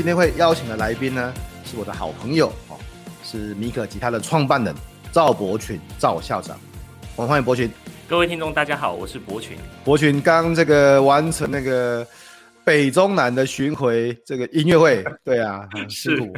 今天会邀请的来宾呢，是我的好朋友哦，是米可吉他的创办人赵伯群赵校长。我们欢迎伯群。各位听众，大家好，我是伯群。伯群刚这个完成那个北中南的巡回这个音乐会，对啊，很辛苦，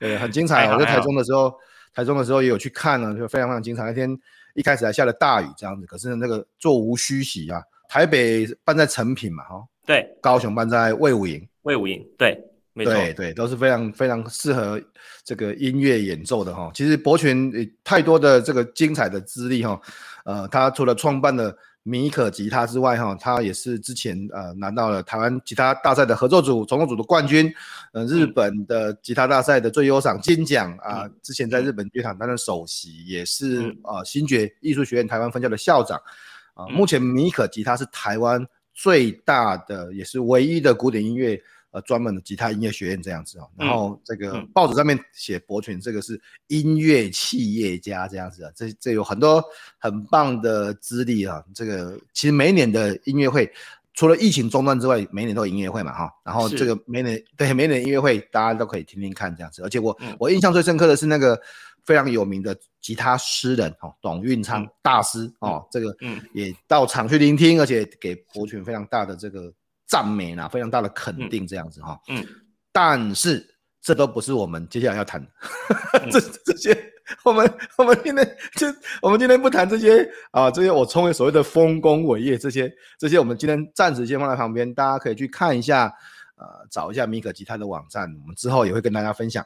对，很精彩。我在台中的时候，台中的时候也有去看了，就非常非常精彩。那天一开始还下了大雨，这样子，可是那个座无虚席啊。台北办在成品嘛，哈，对，高雄办在魏武营，魏武营，对。对对，都是非常非常适合这个音乐演奏的哈。其实博群太多的这个精彩的资历哈，呃，他除了创办了米可吉他之外哈，他也是之前呃拿到了台湾吉他大赛的合作组、总统组的冠军，呃，日本的吉他大赛的最优赏金奖啊、呃，之前在日本乐团担任首席，也是呃新爵艺术学院台湾分校的校长啊、呃。目前米可吉他是台湾最大的也是唯一的古典音乐。呃，专门的吉他音乐学院这样子哦，然后这个报纸上面写伯群这个是音乐企业家这样子啊，这这有很多很棒的资历啊。这个其实每一年的音乐会，除了疫情中断之外，每年都有音乐会嘛哈。然后这个每年对每年音乐会，大家都可以听听看这样子。而且我、嗯、我印象最深刻的是那个非常有名的吉他诗人哦，董运昌大师哦，这个嗯也到场去聆听，而且给伯群非常大的这个。赞美啊，非常大的肯定，这样子哈。嗯，但是这都不是我们接下来要谈 这这些，我们我们今天就我们今天不谈这些啊，这些我称为所谓的丰功伟业，这些这些我们今天暂时先放在旁边，大家可以去看一下，呃，找一下米可吉他的网站，我们之后也会跟大家分享。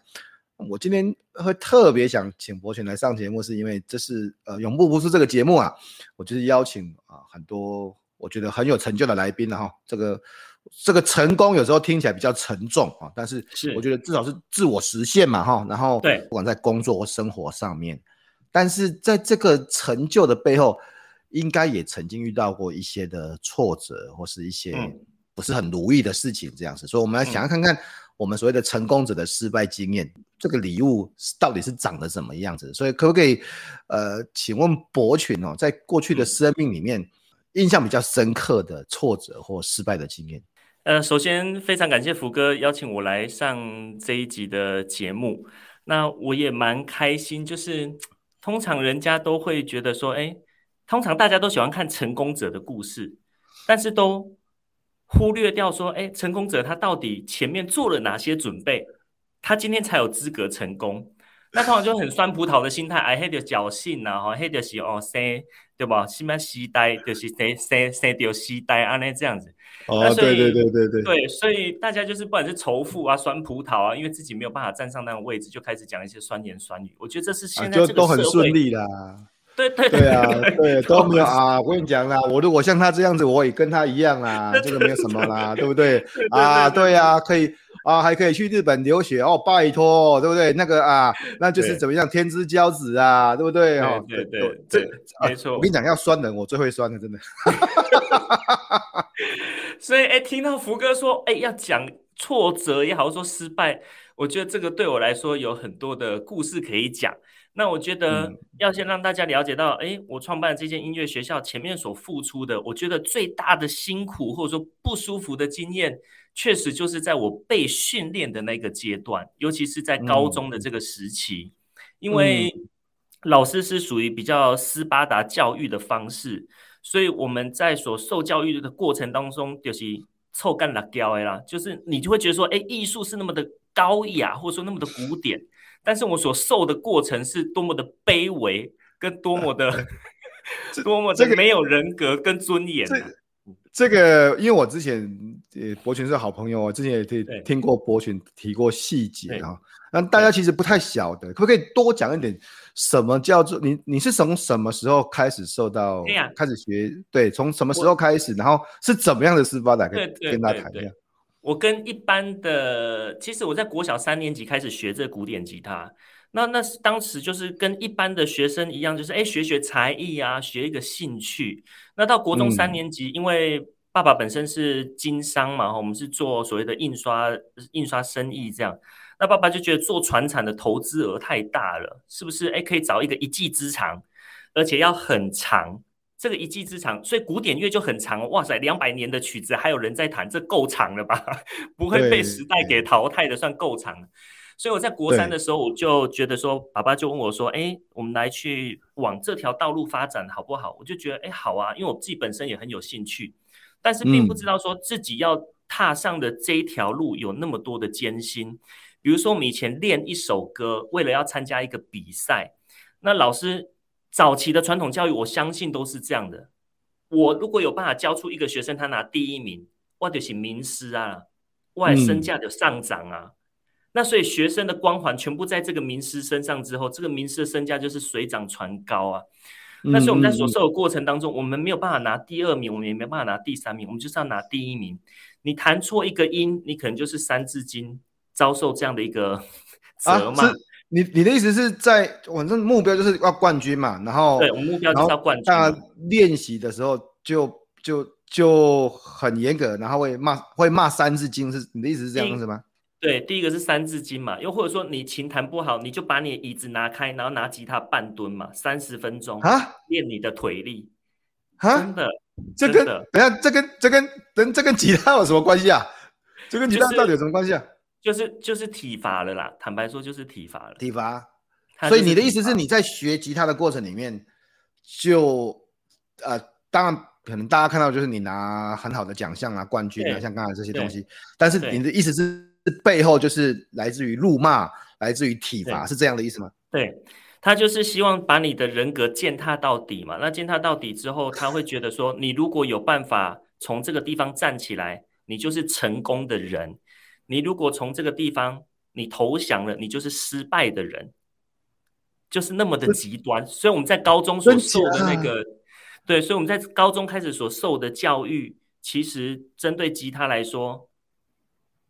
我今天会特别想请伯群来上节目，是因为这是呃永不服输这个节目啊，我就是邀请啊很多。我觉得很有成就的来宾了哈，这个这个成功有时候听起来比较沉重啊，但是我觉得至少是自我实现嘛哈，然后对，不管在工作或生活上面，但是在这个成就的背后，应该也曾经遇到过一些的挫折或是一些不是很如意的事情这样子，所以我们来想要看看我们所谓的成功者的失败经验，这个礼物到底是长得什么样子，所以可不可以呃，请问博群哦，在过去的生命里面。印象比较深刻的挫折或失败的经验。呃，首先非常感谢福哥邀请我来上这一集的节目。那我也蛮开心，就是通常人家都会觉得说，哎，通常大家都喜欢看成功者的故事，但是都忽略掉说，哎，成功者他到底前面做了哪些准备，他今天才有资格成功。那通常就很酸葡萄的心态，哎，黑的侥幸呐，哈，黑的是哦生，对吧？什么时代就是生生生掉时代啊，那这样子。哦，对对对对对。对，所以大家就是不管是仇富啊、酸葡萄啊，因为自己没有办法站上那个位置，就开始讲一些酸言酸语。我觉得这是现在都很顺利啦。对对对，对啊，对 都没有啊。我跟你讲啦，我如果像他这样子，我也跟他一样啦，这个没有什么啦，对不对？啊，对啊，可以。啊，还可以去日本留学哦，拜托，对不对？那个啊，那就是怎么样，天之骄子啊，对不对？哦，对对对，这没错。我跟你讲，要酸人，我最会酸了，真的。所以，哎，听到福哥说，哎，要讲挫折也好，说失败，我觉得这个对我来说有很多的故事可以讲。那我觉得要先让大家了解到，哎，我创办这间音乐学校前面所付出的，我觉得最大的辛苦或者说不舒服的经验。确实就是在我被训练的那个阶段，尤其是在高中的这个时期，嗯、因为老师是属于比较斯巴达教育的方式，所以我们在所受教育的过程当中，就是臭干辣椒的啦，就是你就会觉得说，哎，艺术是那么的高雅，或者说那么的古典，但是我所受的过程是多么的卑微，跟多么的、啊、多么的没有人格跟尊严、啊。这个，因为我之前。呃，博群是好朋友啊，之前也听对听过博群提过细节啊。对那大家其实不太晓得，可不可以多讲一点？什么叫做你？你是从什么时候开始受到？开始学对，从什么时候开始？然后是怎么样的斯巴达？可以对对跟大家谈一下。我跟一般的，其实我在国小三年级开始学这古典吉他，那那是当时就是跟一般的学生一样，就是哎学学才艺啊，学一个兴趣。那到国中三年级，嗯、因为爸爸本身是经商嘛，我们是做所谓的印刷印刷生意这样。那爸爸就觉得做船产的投资额太大了，是不是？哎，可以找一个一技之长，而且要很长。这个一技之长，所以古典乐就很长。哇塞，两百年的曲子还有人在弹，这够长了吧？不会被时代给淘汰的，算够长了。所以我在国三的时候，我就觉得说，爸爸就问我说：“哎，我们来去往这条道路发展好不好？”我就觉得哎，好啊，因为我自己本身也很有兴趣，但是并不知道说自己要踏上的这一条路有那么多的艰辛。比如说，我们以前练一首歌，为了要参加一个比赛，那老师早期的传统教育，我相信都是这样的。我如果有办法教出一个学生，他拿第一名，我就是名师啊，我的身价就上涨啊。嗯、那所以学生的光环全部在这个名师身上之后，这个名师的身价就是水涨船高啊。那所以我们在所受的过程当中，我们没有办法拿第二名，我们也没办法拿第三名，我们就是要拿第一名。你弹错一个音，你可能就是三字经。遭受这样的一个 责骂，啊、你你的意思是在反正目标就是要冠军嘛，然后对，我们目标就是要冠军。大家练习的时候就就就很严格，然后会骂会骂三字经，是你的意思是这样子吗？对，第一个是三字经嘛，又或者说你琴弹不好，你就把你的椅子拿开，然后拿吉他半蹲嘛，三十分钟啊，练你的腿力啊，真的，这跟等下这跟这跟跟这跟吉他有什么关系啊？这跟吉他到底有什么关系啊？就是就是体罚了啦，坦白说就是体罚了。体罚，所以你的意思是你在学吉他的过程里面就，就呃，当然可能大家看到就是你拿很好的奖项啊、冠军啊，像刚才这些东西。但是你的意思是背后就是来自于辱骂，来自于体罚，是这样的意思吗？对，他就是希望把你的人格践踏到底嘛。那践踏到底之后，他会觉得说，你如果有办法从这个地方站起来，你就是成功的人。你如果从这个地方你投降了，你就是失败的人，就是那么的极端。所以我们在高中所受的那个，对，所以我们在高中开始所受的教育，其实针对吉他来说，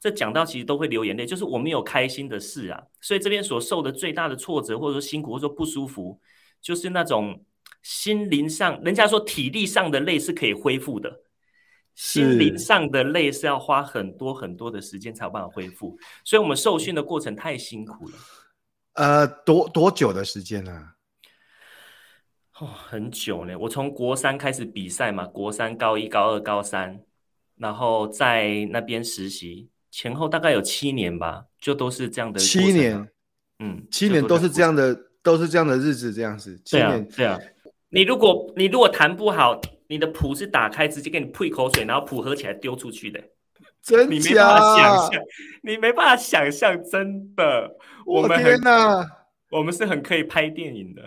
这讲到其实都会流眼泪，就是我们有开心的事啊。所以这边所受的最大的挫折，或者说辛苦，或者说不舒服，就是那种心灵上，人家说体力上的累是可以恢复的。心灵上的累是要花很多很多的时间才有办法恢复，所以我们受训的过程太辛苦了。呃，多多久的时间呢？啊？哦，很久呢。我从国三开始比赛嘛，国三、高一、高二、高三，然后在那边实习，前后大概有七年吧，就都是这样的。七年，嗯，七年都是这样的，都是这样的日子，这样子。七年，对啊。你如果你如果弹不好。你的谱是打开，直接给你吐一口水，然后谱合起来丢出去的，真你没办法想象，你没办法想象，真的。我们天哪，我们是很可以拍电影的。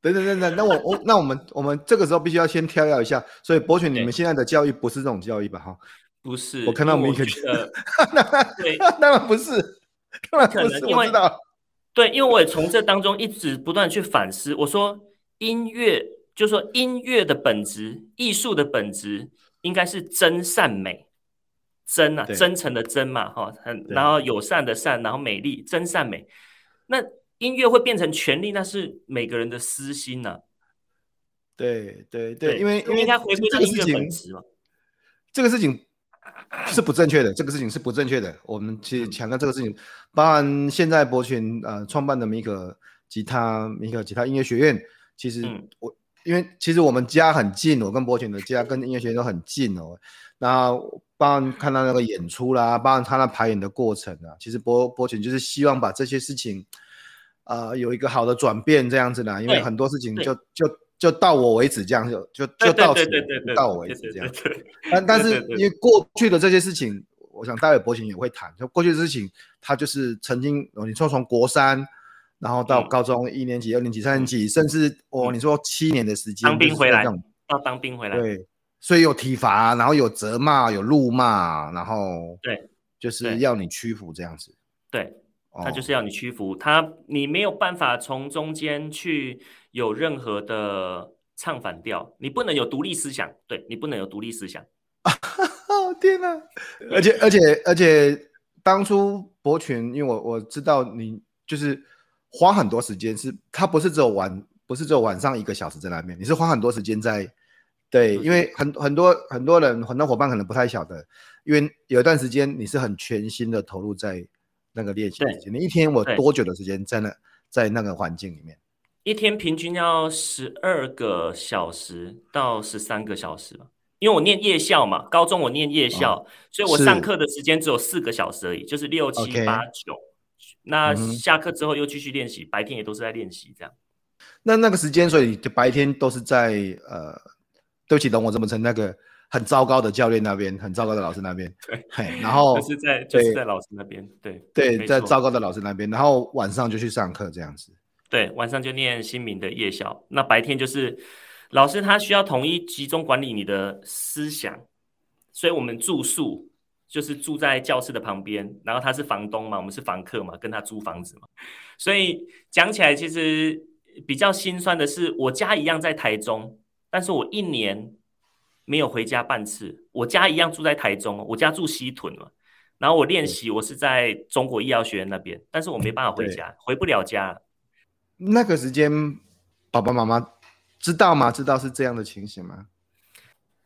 等等等等，那我我那我们我们这个时候必须要先跳跃一下。所以博犬，你们现在的教育不是这种教育吧？哈，不是。我看到每一个，对，当然不是，当然不是，我知道。对，因为我也从这当中一直不断去反思。我说音乐。就是说，音乐的本质，艺术的本质，应该是真善美，真啊，真诚的真嘛，哈，很，然后友善的善，然后美丽，真善美。那音乐会变成权利，那是每个人的私心呐。对对对，因为因为应该回归到音乐本质嘛。这个事情是不正确的，这个事情是不正确的。我们去强调这个事情，包含现在博群呃创办的米可吉他米可吉他音乐学院，其实我。因为其实我们家很近，我跟博群的家跟音乐学院都很近哦。那帮看到那个演出啦，包含他那排演的过程啊，其实博博群就是希望把这些事情，呃，有一个好的转变这样子的。因为很多事情就就就到我为止这样就就就到此到我为止这样。但但是因为过去的这些事情，我想待会博行也会谈。就过去的事情，他就是曾经，你说从国三。然后到高中一年级、二年级、三年级，甚至哦，你说七年的时间，当兵回来，到当兵回来，对所以有体罚，然后有责骂，有怒骂，然后对，就是要你屈服这样子。对，他就是要你屈服，他你没有办法从中间去有任何的唱反调，你不能有独立思想，对，你不能有独立思想。天哪！而且而且而且，当初博群，因为我我知道你就是花很多时间，是他不是只有晚，不是只有晚上一个小时在那边，你是花很多时间在。对，因为很很多很多人很多伙伴可能不太晓得，因为有一段时间你是很全心的投入在那个练习你一天我多久的时间在那在那个环境里面？一天平均要十二个小时到十三个小时吧，因为我念夜校嘛，高中我念夜校，哦、所以我上课的时间只有四个小时而已，就是六七八九，那下课之后又继续练习，白天也都是在练习这样。那那个时间，所以就白天都是在呃。对不起，等我这么称，那个很糟糕的教练那边，很糟糕的老师那边，对，然后就是在就是在老师那边，对对，在糟糕的老师那边，然后晚上就去上课这样子，对，晚上就念新民的夜校，那白天就是老师他需要统一集中管理你的思想，所以我们住宿就是住在教室的旁边，然后他是房东嘛，我们是房客嘛，跟他租房子嘛，所以讲起来其实比较心酸的是，我家一样在台中。但是我一年没有回家半次，我家一样住在台中，我家住西屯嘛。然后我练习，我是在中国医药学院那边，但是我没办法回家，回不了家。那个时间，爸爸妈妈知道吗？知道是这样的情形吗？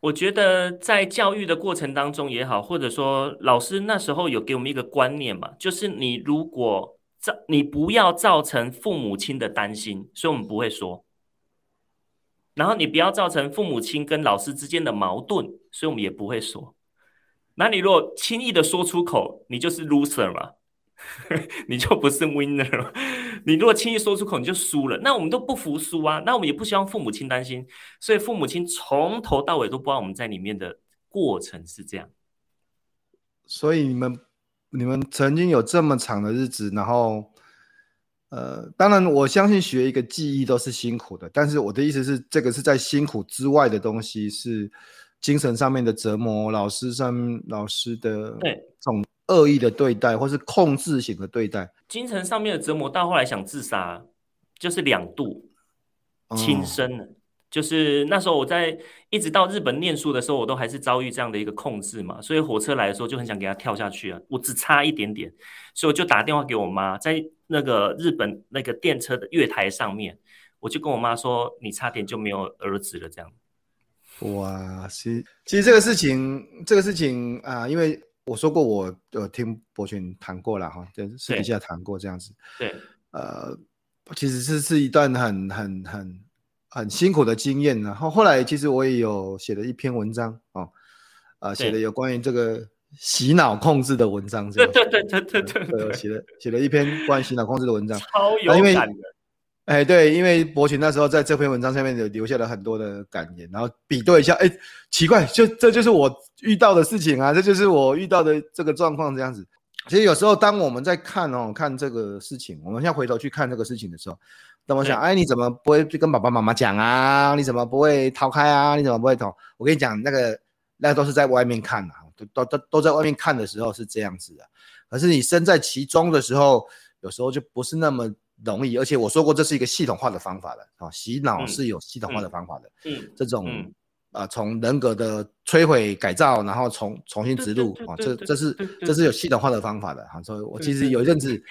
我觉得在教育的过程当中也好，或者说老师那时候有给我们一个观念嘛，就是你如果造，你不要造成父母亲的担心，所以我们不会说。然后你不要造成父母亲跟老师之间的矛盾，所以我们也不会说。那你如果轻易的说出口，你就是 loser 嘛，你就不是 winner 了。你如果轻易说出口，你就输了。那我们都不服输啊，那我们也不希望父母亲担心，所以父母亲从头到尾都不知道我们在里面的过程是这样。所以你们你们曾经有这么长的日子，然后。呃，当然，我相信学一个技艺都是辛苦的，但是我的意思是，这个是在辛苦之外的东西，是精神上面的折磨，老师上老师的这种恶意的对待，或是控制型的对待，精神上面的折磨，到后来想自杀，就是两度轻生了。哦就是那时候我在一直到日本念书的时候，我都还是遭遇这样的一个控制嘛，所以火车来的时候就很想给他跳下去啊，我只差一点点，所以我就打电话给我妈，在那个日本那个电车的月台上面，我就跟我妈说，你差点就没有儿子了这样。哇，其实其实这个事情，这个事情啊、呃，因为我说过我有听博群谈过了哈，就私底下谈过这样子。对，呃，其实是是一段很很很。很辛苦的经验，然后后来其实我也有写了一篇文章哦，啊，写了有关于这个洗脑控制的文章，对对对对对对，对，写了写了一篇关于洗脑控制的文章，超。有感的，哎，对，因为伯群那时候在这篇文章下面有留下了很多的感言，然后比对一下，哎，奇怪，就这就是我遇到的事情啊，这就是我遇到的这个状况这样子。其实有时候当我们在看哦，看这个事情，我们现在回头去看这个事情的时候。那我想，哎，你怎么不会去跟爸爸妈妈讲啊？你怎么不会逃开啊？你怎么不会逃？我跟你讲，那个那都是在外面看啊，都都都都在外面看的时候是这样子的。可是你身在其中的时候，有时候就不是那么容易。而且我说过，这是一个系统化的方法的啊，洗脑是有系统化的方法的。嗯，嗯这种、嗯、啊，从人格的摧毁改造，然后重重新植入啊，这这是这是有系统化的方法的啊。所以我其实有一阵子。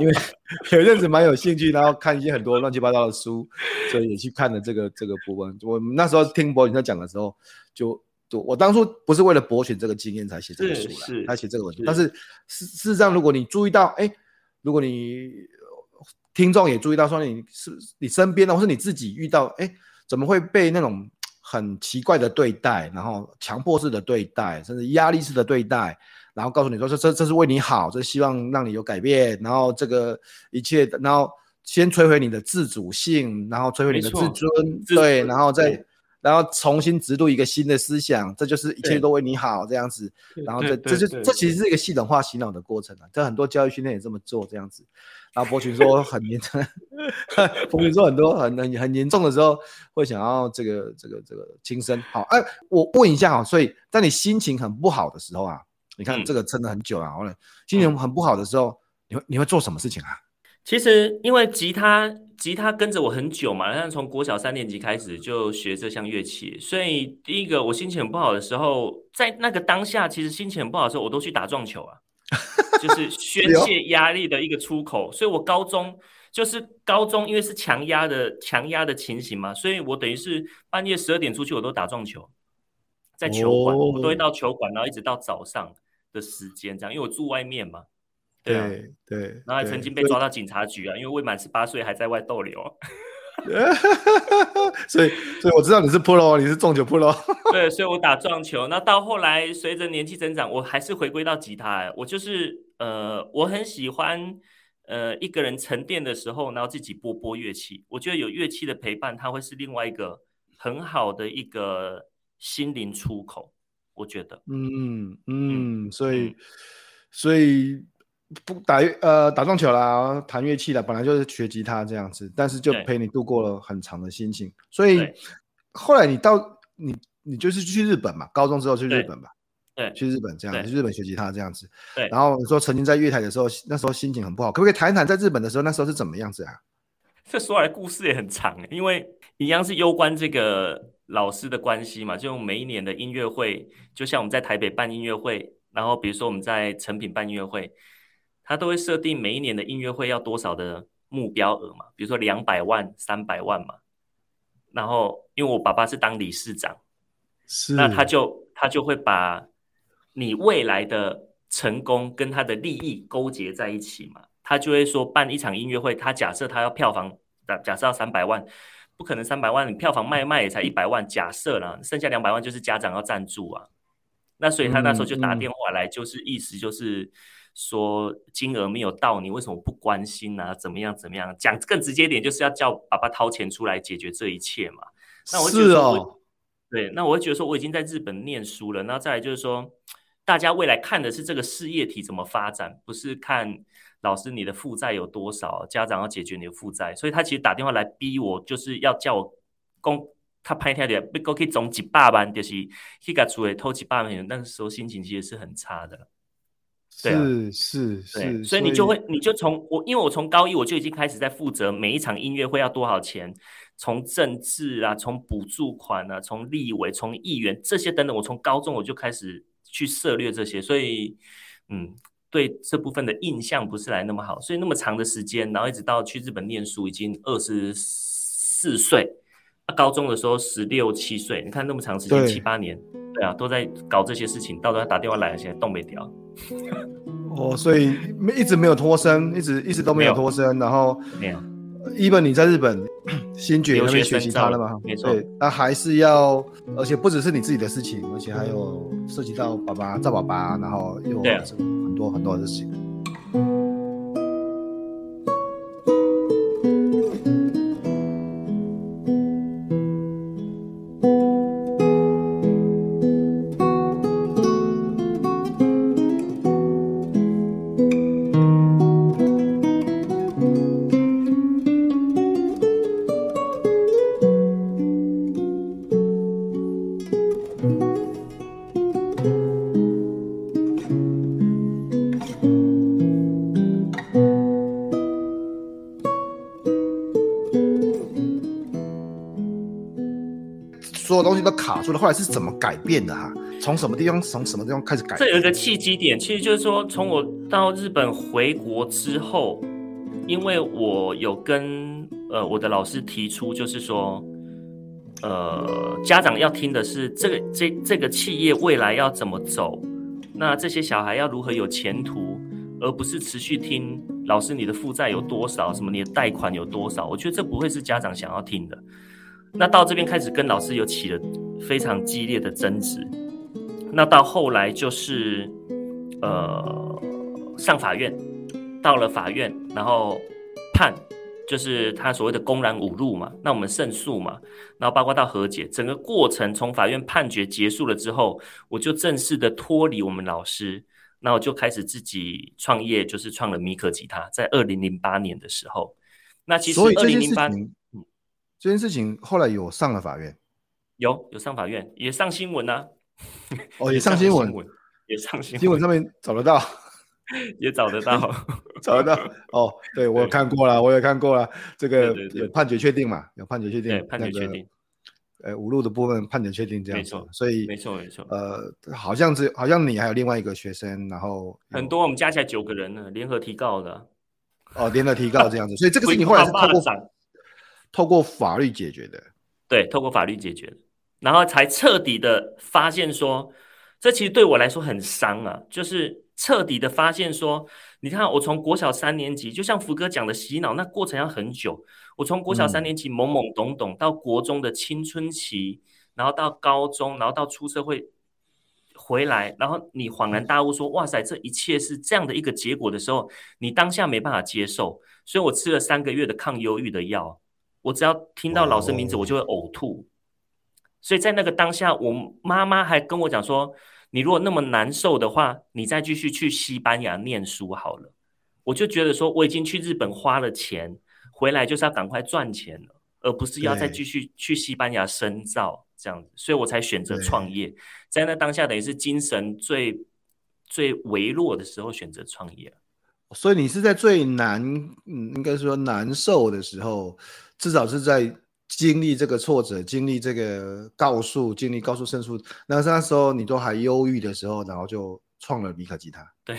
因为 有一阵子蛮有兴趣，然后看一些很多乱七八糟的书，所以也去看了这个这个部分。我那时候听博群在讲的时候，就就我当初不是为了博取这个经验才写这个书的，才写这个文章。但是事事实上，如果你注意到，哎，如果你听众也注意到，说你是你身边的，或是你自己遇到，哎，怎么会被那种很奇怪的对待，然后强迫式的对待，甚至压力式的对待？然后告诉你说，这这这是为你好，这希望让你有改变。然后这个一切，然后先摧毁你的自主性，然后摧毁你的自尊，对，然后再然后重新植入一个新的思想，这就是一切都为你好这样子。然后这这就这其实是一个系统化洗脑的过程啊，这很多教育训练也这么做这样子。然后博群说很严重，博群说很多很很很严重的时候会想要这个这个这个轻生。好，哎，我问一下啊，所以在你心情很不好的时候啊，你看这个撑了很久了，好了，心情很不好的时候，你会你会做什么事情啊？其实，因为吉他，吉他跟着我很久嘛，然后从国小三年级开始就学这项乐器，所以第一个我心情很不好的时候，在那个当下，其实心情很不好的时候，我都去打撞球啊，就是 宣泄压力的一个出口。所以我高中就是高中，因为是强压的强压的情形嘛，所以我等于是半夜十二点出去，我都打撞球，在球馆，我都会到球馆，然后一直到早上的时间这样，因为我住外面嘛。对啊，对，然后还曾经被抓到警察局啊，因为未满十八岁还在外逗留。所以，所以我知道你是 pro，你是撞球 pro。对，所以我打撞球。那到后来，随着年纪增长，我还是回归到吉他。我就是呃，我很喜欢呃一个人沉淀的时候，然后自己拨拨乐器。我觉得有乐器的陪伴，它会是另外一个很好的一个心灵出口。我觉得，嗯嗯，嗯，所以，嗯、所以。不打呃打撞球啦，弹乐器啦，本来就是学吉他这样子，但是就陪你度过了很长的心情。所以后来你到你你就是去日本嘛，高中之后去日本吧，对，去日本这样，去日本学吉他这样子。对，然后你说曾经在月台的时候，那时候心情很不好，可不可以谈一谈在日本的时候那时候是怎么样子啊？这说来故事也很长，因为一样是攸关这个老师的关系嘛，就每一年的音乐会，就像我们在台北办音乐会，然后比如说我们在成品办音乐会。他都会设定每一年的音乐会要多少的目标额嘛，比如说两百万、三百万嘛。然后，因为我爸爸是当理事长，是，那他就他就会把你未来的成功跟他的利益勾结在一起嘛。他就会说，办一场音乐会，他假设他要票房，假假设要三百万，不可能三百万，你票房卖卖也才一百万，假设啦，剩下两百万就是家长要赞助啊。那所以他那时候就打电话来，就是意思就是。说金额没有到，你为什么不关心呢、啊？怎么样？怎么样？讲更直接一点，就是要叫爸爸掏钱出来解决这一切嘛。那我觉得说我，哦，对，那我会觉得说，我已经在日本念书了。那再来就是说，大家未来看的是这个事业体怎么发展，不是看老师你的负债有多少，家长要解决你的负债。所以他其实打电话来逼我，就是要叫我公他拍条的，不过可以总几百万，就是去给出来偷几百万。那个时候心情其实是很差的。是是是，所以你就会，你就从我，因为我从高一我就已经开始在负责每一场音乐会要多少钱，从政治啊，从补助款啊，从立委、从议员这些等等，我从高中我就开始去涉猎这些，所以嗯，对这部分的印象不是来那么好，所以那么长的时间，然后一直到去日本念书，已经二十四岁，高中的时候十六七岁，你看那么长时间七八年。对啊，都在搞这些事情，到时候他打电话来了，现在动没掉。哦，所以没一直没有脱身，一直一直都没有脱身。然后，没有。Even 你在日本新觉那边学习他了吗？没错。那还是要，而且不只是你自己的事情，而且还有涉及到爸爸、赵爸爸，然后又很多很多的事情。后来是怎么改变的哈、从什么地方，从什么地方开始改？这有一个契机点，其实就是说，从我到日本回国之后，因为我有跟呃我的老师提出，就是说，呃，家长要听的是这个这这个企业未来要怎么走，那这些小孩要如何有前途，而不是持续听老师你的负债有多少，什么你的贷款有多少？我觉得这不会是家长想要听的。那到这边开始跟老师有起了非常激烈的争执，那到后来就是呃上法院，到了法院，然后判就是他所谓的公然侮辱嘛，那我们胜诉嘛，然后包括到和解，整个过程从法院判决结束了之后，我就正式的脱离我们老师，那我就开始自己创业，就是创了米可吉他，在二零零八年的时候，那其实二零零八这件事情后来有上了法院，有有上法院，也上新闻啊，哦，也上新闻，也上新闻，新闻上面找得到。也找得到，找得到哦。对，我有看过了，我也看过了。这个有判决确定嘛？有判决确定，判决确定。呃，五路的部分判决确定这样。没错，所以没错没错。呃，好像是好像你还有另外一个学生，然后很多，我们加起来九个人呢，联合提告的。哦，联合提告这样子，所以这个事情后来是透过透过法律解决的。对，透过法律解决的，然后才彻底的发现说，这其实对我来说很伤啊，就是。彻底的发现说，你看我从国小三年级，就像福哥讲的洗脑，那过程要很久。我从国小三年级懵懵懂懂到国中的青春期，然后到高中，然后到出社会回来，然后你恍然大悟说，哇塞，这一切是这样的一个结果的时候，你当下没办法接受。所以我吃了三个月的抗忧郁的药，我只要听到老师名字，我就会呕吐。所以在那个当下，我妈妈还跟我讲说。你如果那么难受的话，你再继续去西班牙念书好了。我就觉得说，我已经去日本花了钱，回来就是要赶快赚钱了，而不是要再继续去西班牙深造这样子，所以我才选择创业。在那当下，等于是精神最最微弱的时候选择创业。所以你是在最难，嗯，应该说难受的时候，至少是在。经历这个挫折，经历这个告诉，经历告诉胜诉，那那时候你都还忧郁的时候，然后就创了米可吉他。对，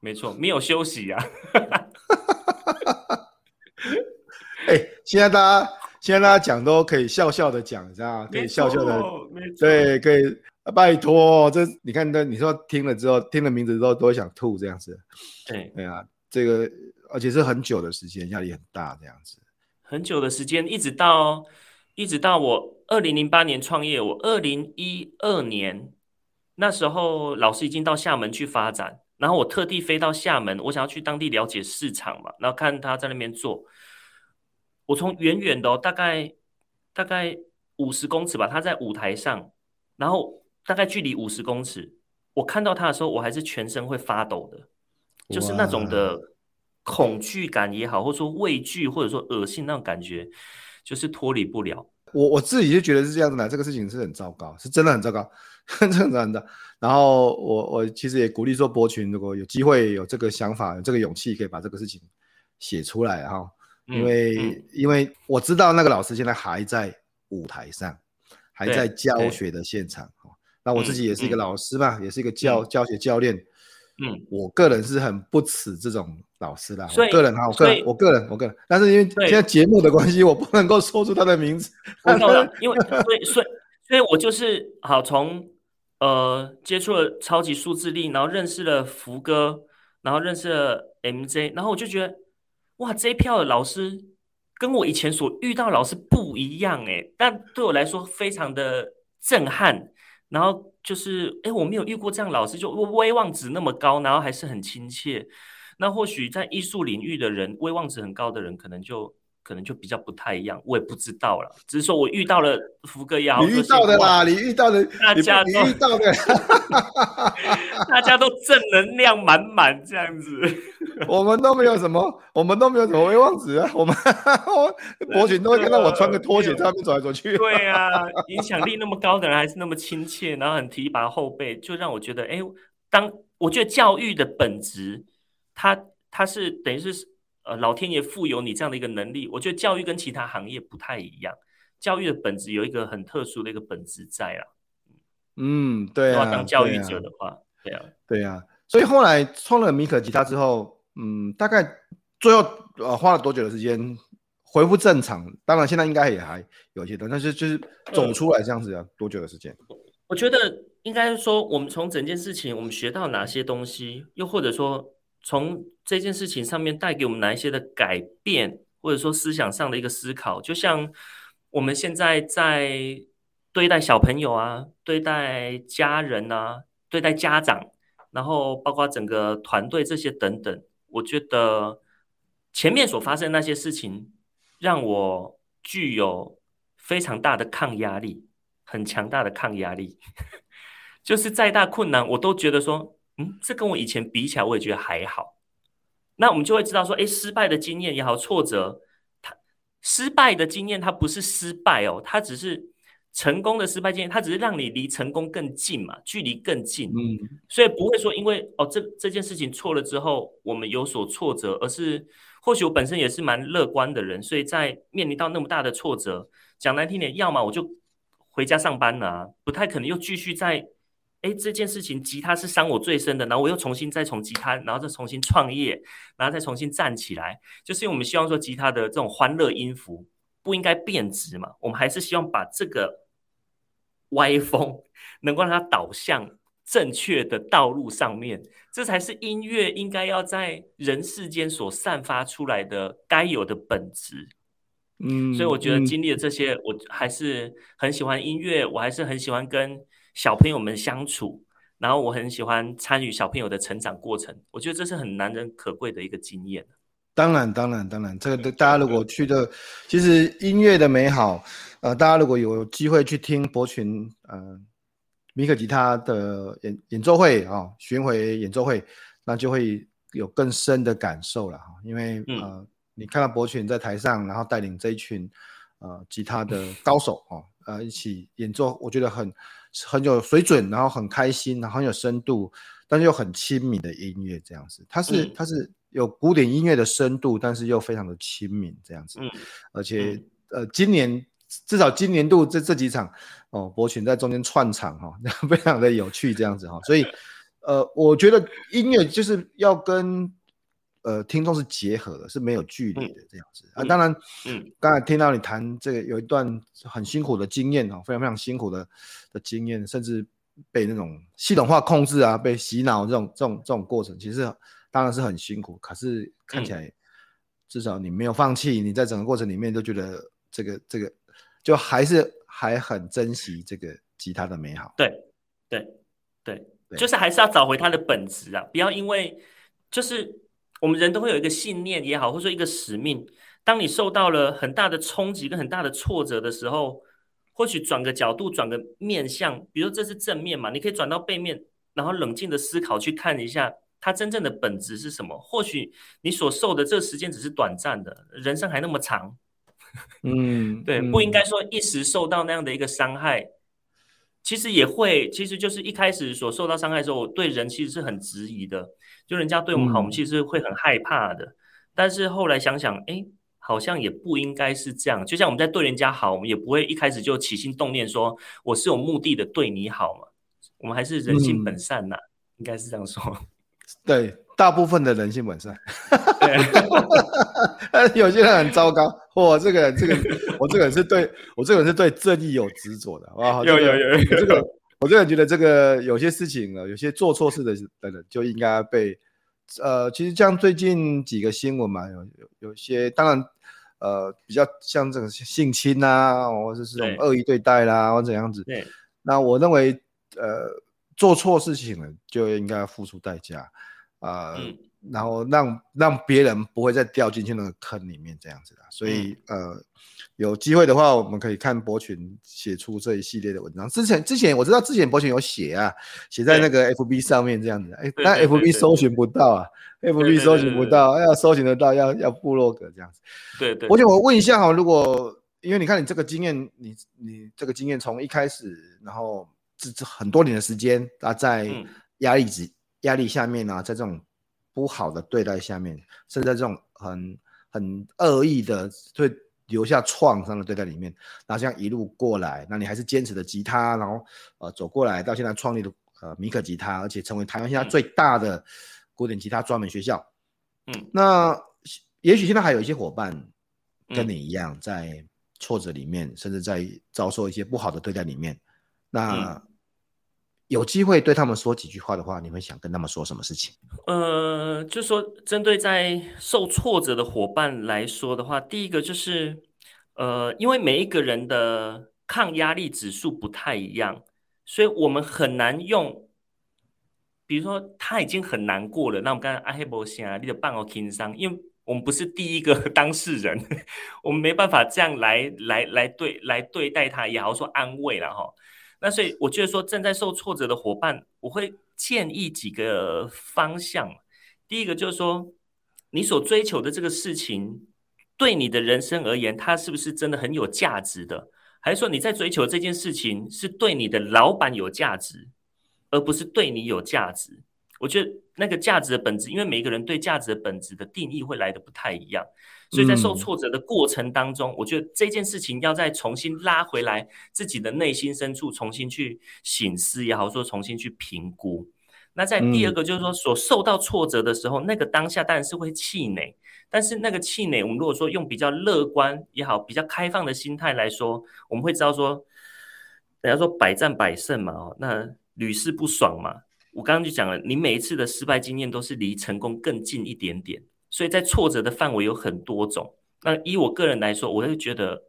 没错，没有休息呀、啊。哎、欸，现在大家现在大家讲都可以笑笑的讲，是吧？可以笑笑的，对，可以。拜托，这你看，那你说听了之后，听了名字之后都会想吐这样子。对，对啊，这个而且是很久的时间，压力很大这样子。很久的时间，一直到一直到我二零零八年创业，我二零一二年那时候老师已经到厦门去发展，然后我特地飞到厦门，我想要去当地了解市场嘛，然后看他在那边做。我从远远的、大概大概五十公尺吧，他在舞台上，然后大概距离五十公尺，我看到他的时候，我还是全身会发抖的，就是那种的。恐惧感也好，或者说畏惧，或者说恶心那种感觉，就是脱离不了。我我自己就觉得是这样子的，这个事情是很糟糕，是真的很糟糕，真的真的。然后我我其实也鼓励说，博群如果有机会有这个想法，有这个勇气，可以把这个事情写出来哈。因为、嗯嗯、因为我知道那个老师现在还在舞台上，还在教学的现场。那我自己也是一个老师嘛，嗯、也是一个教、嗯、教学教练。嗯，我个人是很不耻这种老师的，我个人哈，我个人，我个人，我个人，但是因为现在节目的关系，我不能够说出他的名字。我懂了，因为所以所以所以我就是好从呃接触了超级数字力，然后认识了福哥，然后认识了 MJ，然后我就觉得哇，这一票的老师跟我以前所遇到的老师不一样哎，但对我来说非常的震撼，然后。就是，哎，我没有遇过这样老师，就威望值那么高，然后还是很亲切。那或许在艺术领域的人，威望值很高的人，可能就可能就比较不太一样。我也不知道了，只是说我遇到了福哥也好，你遇到的啦，你遇到的，大家都遇到的，大家都正能量满满这样子。我们都没有什么，我们都没有什么威望值啊。我们 柏群都会看到我穿个拖鞋在那边走来走去。对啊，影响力那么高的人还是那么亲切，然后很提拔后辈，就让我觉得，哎，当我觉得教育的本质，它它是等于是呃老天爷赋有你这样的一个能力。我觉得教育跟其他行业不太一样，教育的本质有一个很特殊的一个本质在啊。嗯，对啊。当教育者的话，对啊，对啊。所以后来创了米可吉他之后。嗯，大概最后呃花了多久的时间恢复正常？当然现在应该也还有一些的，但是就是走出来这样子啊，多久的时间？我觉得应该说，我们从整件事情我们学到哪些东西，又或者说从这件事情上面带给我们哪一些的改变，或者说思想上的一个思考，就像我们现在在对待小朋友啊，对待家人啊，对待家长，然后包括整个团队这些等等。我觉得前面所发生那些事情，让我具有非常大的抗压力，很强大的抗压力。就是再大困难，我都觉得说，嗯，这跟我以前比起来，我也觉得还好。那我们就会知道说，哎，失败的经验也好，挫折，它失败的经验，它不是失败哦，它只是成功的失败经验，它只是让你离成功更近嘛，距离更近。嗯，所以不会说因为哦，这这件事情错了之后，我们有所挫折，而是或许我本身也是蛮乐观的人，所以在面临到那么大的挫折，讲难听点，要么我就回家上班了啊，不太可能又继续在。哎，这件事情吉他是伤我最深的，然后我又重新再从吉他，然后再重新创业，然后再重新站起来，就是因为我们希望说吉他的这种欢乐音符不应该变质嘛，我们还是希望把这个歪风能够让它导向正确的道路上面，这才是音乐应该要在人世间所散发出来的该有的本质。嗯，所以我觉得经历了这些，我还是很喜欢音乐，我还是很喜欢跟。小朋友们相处，然后我很喜欢参与小朋友的成长过程，我觉得这是很难能可贵的一个经验。当然，当然，当然，这个大家如果去的，其实音乐的美好，呃，大家如果有机会去听博群，呃，米克吉他的演演奏会啊，巡回演奏会，那就会有更深的感受了哈。因为呃，你看到博群在台上，然后带领这一群呃吉他的高手啊，呃，一起演奏，我觉得很。很有水准，然后很开心，然后很有深度，但是又很亲民的音乐这样子。它是、嗯、它是有古典音乐的深度，但是又非常的亲民这样子。嗯、而且、嗯、呃，今年至少今年度这这几场哦，博群在中间串场哈、哦，非常的有趣这样子哈、哦。所以呃，我觉得音乐就是要跟。呃，听众是结合的，是没有距离的这样子、嗯、啊。当然，嗯，刚才听到你谈这个有一段很辛苦的经验哦，非常非常辛苦的的经验，甚至被那种系统化控制啊，被洗脑这种这种这种过程，其实当然是很辛苦。可是看起来，至少你没有放弃，你在整个过程里面都觉得这个这个，就还是还很珍惜这个吉他的美好。对对对，就是还是要找回它的本质啊，不要因为就是。我们人都会有一个信念也好，或者说一个使命。当你受到了很大的冲击跟很大的挫折的时候，或许转个角度，转个面向，比如说这是正面嘛，你可以转到背面，然后冷静的思考去看一下它真正的本质是什么。或许你所受的这个时间只是短暂的，人生还那么长。嗯，对，不应该说一时受到那样的一个伤害。其实也会，其实就是一开始所受到伤害的时候，我对人其实是很质疑的。就人家对我们好，我们其实会很害怕的。嗯、但是后来想想，哎，好像也不应该是这样。就像我们在对人家好，我们也不会一开始就起心动念说我是有目的的对你好嘛。我们还是人性本善呐、啊，嗯、应该是这样说。对，大部分的人性本善。有些人很糟糕。我这个人，这个我这个人是对我这个人是对正义有执着的。哇，有有有有这个。我个人觉得这个有些事情啊，有些做错事的人就应该被，呃，其实像最近几个新闻嘛，有有有些当然，呃，比较像这个性侵啊，或者是这种恶意对待啦，对或者怎样子。对。那我认为，呃，做错事情了就应该付出代价啊，呃嗯、然后让让别人不会再掉进去那个坑里面这样子的。所以，嗯、呃。有机会的话，我们可以看博群写出这一系列的文章。之前之前我知道之前博群有写啊，写在那个 FB 上面这样子。哎，但 FB 搜寻不到啊，FB 搜寻不到，要搜寻得到要要部落格这样子。对对。柏群，我问一下哈，如果因为你看你这个经验，你你这个经验从一开始，然后这这很多年的时间啊，在压力值压力下面啊，在这种不好的对待下面，甚至在这种很很恶意的对。留下创伤的对待里面，然后这样一路过来，那你还是坚持的吉他，然后呃走过来到现在创立的呃米可吉他，而且成为台湾现在最大的古典吉他专门学校。嗯，那也许现在还有一些伙伴跟你一样，在挫折里面，嗯、甚至在遭受一些不好的对待里面。那、嗯、有机会对他们说几句话的话，你会想跟他们说什么事情？呃，就说针对在受挫折的伙伴来说的话，第一个就是。呃，因为每一个人的抗压力指数不太一样，所以我们很难用。比如说他已经很难过了，那我们刚才阿黑伯先啊，你的半个轻伤，因为我们不是第一个 当事人，我们没办法这样来来来对来对待他，也好说安慰了哈。那所以我觉得说正在受挫折的伙伴，我会建议几个方向。第一个就是说，你所追求的这个事情，对你的人生而言，它是不是真的很有价值的？还是说你在追求这件事情是对你的老板有价值，而不是对你有价值？我觉得那个价值的本质，因为每一个人对价值的本质的定义会来的不太一样，所以在受挫折的过程当中，嗯、我觉得这件事情要再重新拉回来自己的内心深处，重新去醒思也好，说重新去评估。那在第二个就是说，所受到挫折的时候，嗯、那个当下当然是会气馁，但是那个气馁，我们如果说用比较乐观也好，比较开放的心态来说，我们会知道说，人家说百战百胜嘛，哦，那屡试不爽嘛。我刚刚就讲了，你每一次的失败经验都是离成功更近一点点，所以在挫折的范围有很多种。那以我个人来说，我会觉得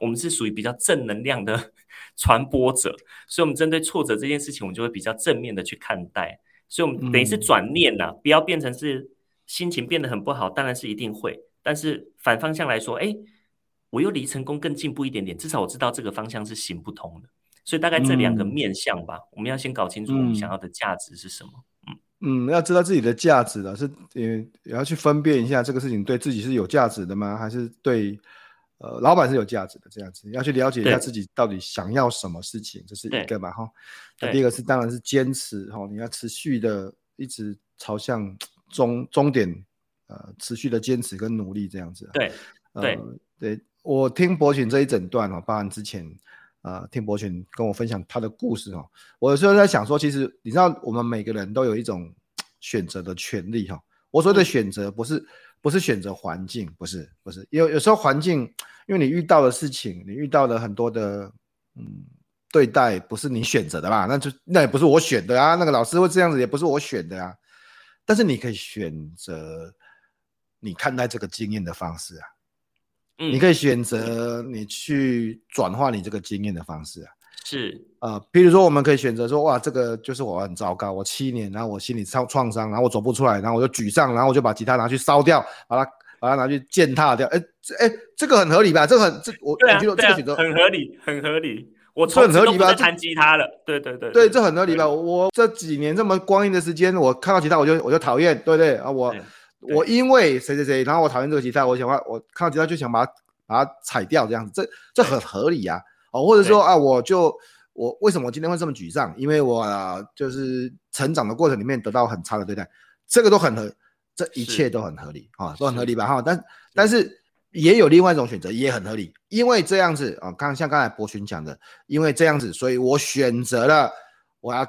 我们是属于比较正能量的 传播者，所以我们针对挫折这件事情，我们就会比较正面的去看待。所以，我们等于是转念呐、啊，嗯、不要变成是心情变得很不好，当然是一定会。但是反方向来说，哎，我又离成功更进步一点点，至少我知道这个方向是行不通的。所以大概这两个面向吧，嗯、我们要先搞清楚我们想要的价值是什么。嗯嗯，要知道自己的价值的是，也也要去分辨一下这个事情对自己是有价值的吗？还是对呃老板是有价值的？这样子要去了解一下自己到底想要什么事情，这是一个嘛哈。那第二个是当然是坚持哈，你要持续的一直朝向终终点，呃，持续的坚持跟努力这样子。对对、呃、对，我听博群这一整段哦，包含之前。啊、呃，听博群跟我分享他的故事哦，我有时候在想说，其实你知道，我们每个人都有一种选择的权利哈。我说的选择不是不是选择环境，不是不是，有有时候环境，因为你遇到的事情，你遇到了很多的嗯对待，不是你选择的啦？那就那也不是我选的啊，那个老师会这样子，也不是我选的啊。但是你可以选择你看待这个经验的方式啊。你可以选择你去转化你这个经验的方式啊，是。啊，呃，比如说我们可以选择说，哇，这个就是我很糟糕，我七年，然后我心里创创伤，然后我走不出来，然后我就沮丧，然后我就把吉他拿去烧掉，把它把它拿去践踏掉，哎，哎，这个很合理吧？这个很这我对啊，我觉得这个选择很合理，很合理，我这很合理吧？弹吉他了，对对对，对，这很合理吧？我这几年这么光阴的时间，我看到吉他我就我就讨厌，对不对？啊？我我因为谁谁谁，然后我讨厌这个吉他，我想我看到吉他就想把它。把它踩掉，这样子，这这很合理啊。哦，或者说啊，我就我为什么我今天会这么沮丧？因为我、啊、就是成长的过程里面得到很差的对待，这个都很合，这一切都很合理啊，都很合理吧？哈，但但是也有另外一种选择，也很合理，因为这样子啊，刚像刚才博群讲的，因为这样子，所以我选择了我要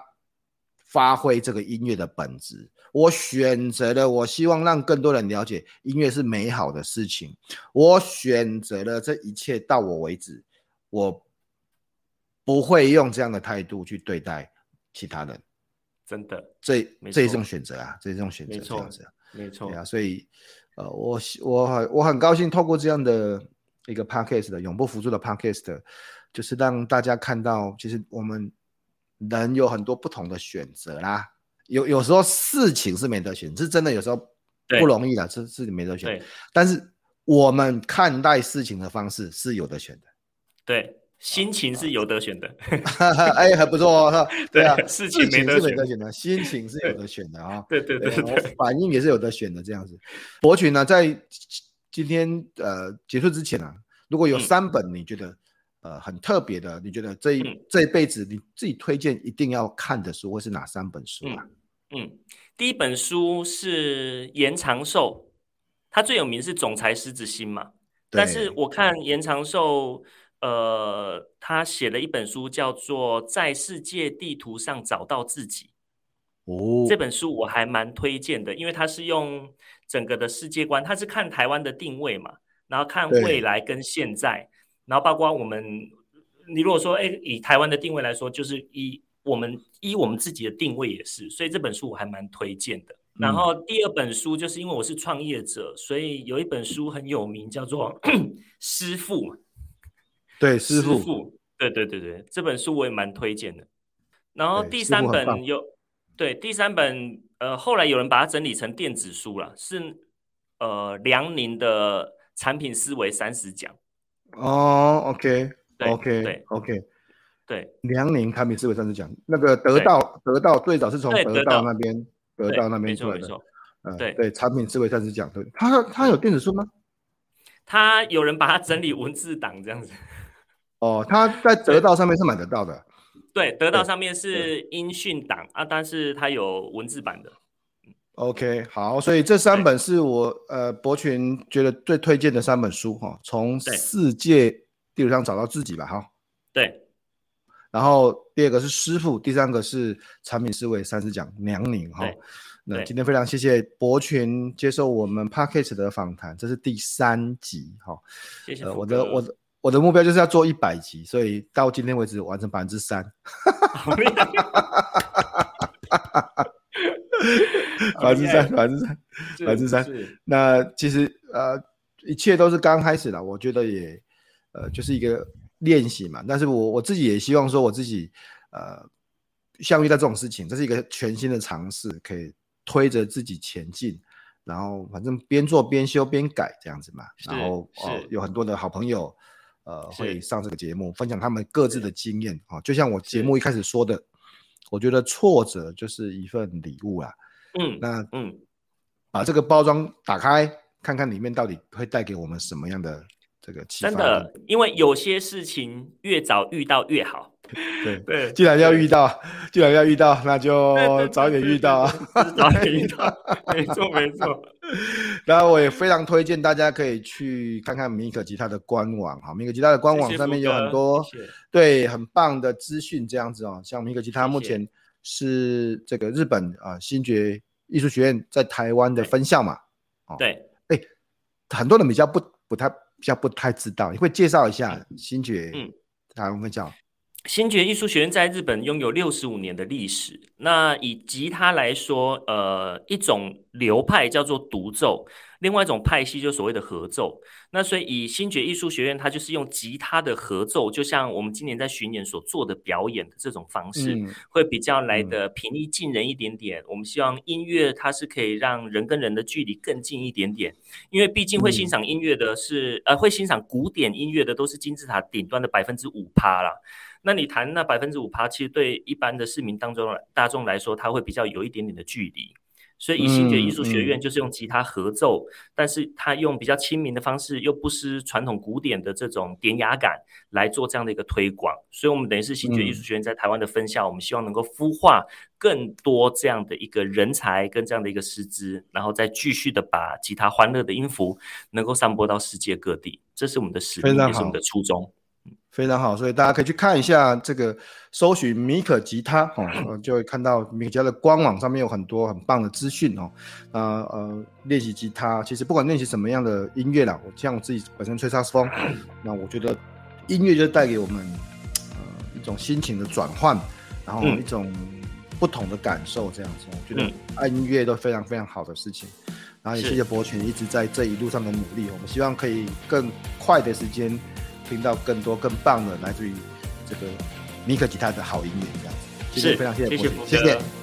发挥这个音乐的本质。我选择了，我希望让更多人了解音乐是美好的事情。我选择了这一切到我为止，我不会用这样的态度去对待其他人。真的，这这一种选择啊，这一种选择这样子，没错，对啊。所以，呃，我我很我很高兴透过这样的一个 podcast 的永不服输的 podcast，就是让大家看到，其实我们人有很多不同的选择啦。有有时候事情是没得选，是真的有时候不容易的，是事情没得选。但是我们看待事情的方式是有得选的。对，心情是有得选的。哎，还不错哦。对啊，事情没得选的，心情是有得选的啊。对对对，反应也是有得选的，这样子。博群呢，在今天呃结束之前啊，如果有三本你觉得呃很特别的，你觉得这一这一辈子你自己推荐一定要看的书，会是哪三本书啊？嗯，第一本书是严长寿，他最有名是总裁狮子心嘛。对但是我看严长寿，呃，他写了一本书叫做《在世界地图上找到自己》。哦，这本书我还蛮推荐的，因为他是用整个的世界观，他是看台湾的定位嘛，然后看未来跟现在，对然后包括我们，你如果说，哎，以台湾的定位来说，就是以。我们依我们自己的定位也是，所以这本书我还蛮推荐的。嗯、然后第二本书就是因为我是创业者，所以有一本书很有名，叫做《师傅》。对，师傅。对对对对，这本书我也蛮推荐的。然后第三本有，对，第三本呃，后来有人把它整理成电子书了，是呃梁宁的产品思维三十讲。哦，OK，对 OK，对 OK，对，梁宁产品思维三十讲，那个得到得到最早是从得到那边得到那边出来的。嗯，对对，产品思维三十讲，对，他他有电子书吗？他有人把它整理文字档这样子。哦，他在得到上面是买得到的。对，得到上面是音讯档啊，但是它有文字版的。OK，好，所以这三本是我呃博群觉得最推荐的三本书哈，从世界地图上找到自己吧哈。对。然后第二个是师傅，第三个是产品思维三十讲梁宁哈。那今天非常谢谢博群接受我们 p a c k a g e 的访谈，这是第三集哈。谢谢、呃。我的我的我的目标就是要做一百集，所以到今天为止完成百分之三。百 分之三，百分之三，百分之三。那其实呃，一切都是刚开始的。我觉得也呃，就是一个练习嘛。但是我我自己也希望说，我自己呃，像遇到这种事情，这是一个全新的尝试，可以推着自己前进。然后反正边做边修边改这样子嘛。然后哦、呃，有很多的好朋友呃会上这个节目，分享他们各自的经验啊。就像我节目一开始说的。我觉得挫折就是一份礼物啊。嗯，那嗯，把这个包装打开，看看里面到底会带给我们什么样的这个启发。真的，因为有些事情越早遇到越好。对 对，既然要遇到，既然要遇到，那就早点遇到，早点遇到，没错没错。然后我也非常推荐大家可以去看看米可吉他的官网哈，米可吉他的官网上面有很多对很棒的资讯，这样子哦。像米可吉他目前是这个日本啊新爵艺术学院在台湾的分校嘛，哦对，哎，很多人比较不不太比较不太知道，你会介绍一下新觉嗯台湾分校。新觉艺术学院在日本拥有六十五年的历史。那以吉他来说，呃，一种流派叫做独奏，另外一种派系就是所谓的合奏。那所以以新觉艺术学院，它就是用吉他的合奏，就像我们今年在巡演所做的表演的这种方式，嗯、会比较来的平易近人一点点。嗯、我们希望音乐它是可以让人跟人的距离更近一点点，因为毕竟会欣赏音乐的是，嗯、呃，会欣赏古典音乐的都是金字塔顶端的百分之五趴啦。那你谈那百分之五趴，其实对一般的市民当中大众来说，他会比较有一点点的距离。所以以新觉艺术学院就是用吉他合奏，嗯嗯、但是他用比较亲民的方式，又不失传统古典的这种典雅感来做这样的一个推广。所以，我们等于是新觉艺术学院在台湾的分校，嗯、我们希望能够孵化更多这样的一个人才跟这样的一个师资，然后再继续的把吉他欢乐的音符能够散播到世界各地。这是我们的使命，也是我们的初衷。非常好，所以大家可以去看一下这个，搜寻米可吉他哦，就会看到米可吉他的官网上面有很多很棒的资讯哦。呃呃，练习吉他，其实不管练习什么样的音乐啦，我像我自己本身吹萨斯风，那我觉得音乐就带给我们呃一种心情的转换，然后一种不同的感受，这样子，我觉得爱音乐都非常非常好的事情。然后也谢谢博群一直在这一路上的努力，我们希望可以更快的时间。听到更多更棒的来自于这个尼克吉他的好音乐，这样子，谢谢，非常谢谢谢谢。